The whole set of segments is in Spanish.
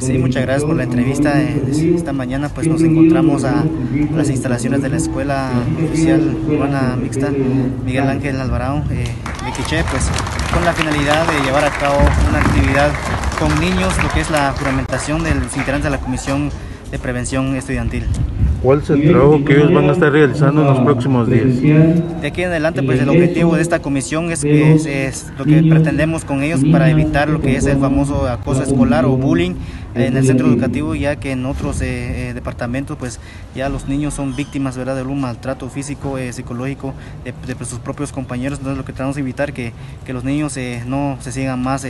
Sí, muchas gracias por la entrevista. Esta mañana pues nos encontramos a las instalaciones de la Escuela Oficial Urbana Mixta Miguel Ángel Alvarado de Quiché, pues con la finalidad de llevar a cabo una actividad con niños, lo que es la juramentación de los integrantes de la Comisión de Prevención Estudiantil. ¿Cuál es el trabajo que ellos van a estar realizando en los próximos días? De aquí en adelante, pues el objetivo de esta comisión es, es, lo que pretendemos con ellos para evitar lo que es el famoso acoso escolar o bullying en el centro educativo, ya que en otros eh, eh, departamentos, pues ya los niños son víctimas ¿verdad? de un maltrato físico, eh, psicológico de, de, sus propios compañeros. Entonces, lo que tratamos de evitar que, que los niños no se sigan más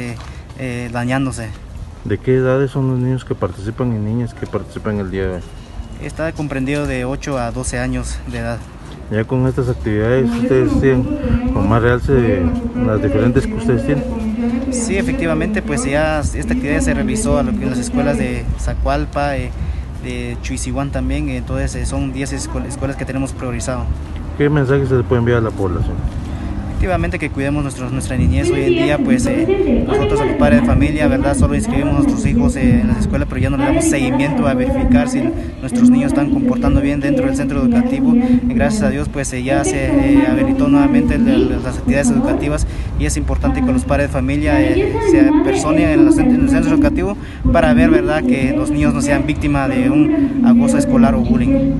dañándose. ¿De qué edades son los niños que participan y niñas que participan el día de hoy? Está comprendido de 8 a 12 años de edad. Ya con estas actividades ustedes tienen con más realce las diferentes que ustedes tienen. Sí, efectivamente, pues ya esta actividad se realizó a lo que en las escuelas de Zacualpa, eh, de Chuisihuán también, entonces son 10 escuelas que tenemos priorizado. ¿Qué mensaje se le puede enviar a la población? Efectivamente que cuidemos nuestros, nuestra niñez hoy en día, pues eh, nosotros los padres de familia, ¿verdad? Solo inscribimos a nuestros hijos eh, en las escuelas, pero ya no le damos seguimiento a verificar si nuestros niños están comportando bien dentro del centro educativo. Y gracias a Dios, pues eh, ya se habilitó nuevamente las actividades educativas y es importante que los padres de familia se personen en, en el centro educativo para ver, ¿verdad?, que los niños no sean víctimas de un acoso escolar o bullying.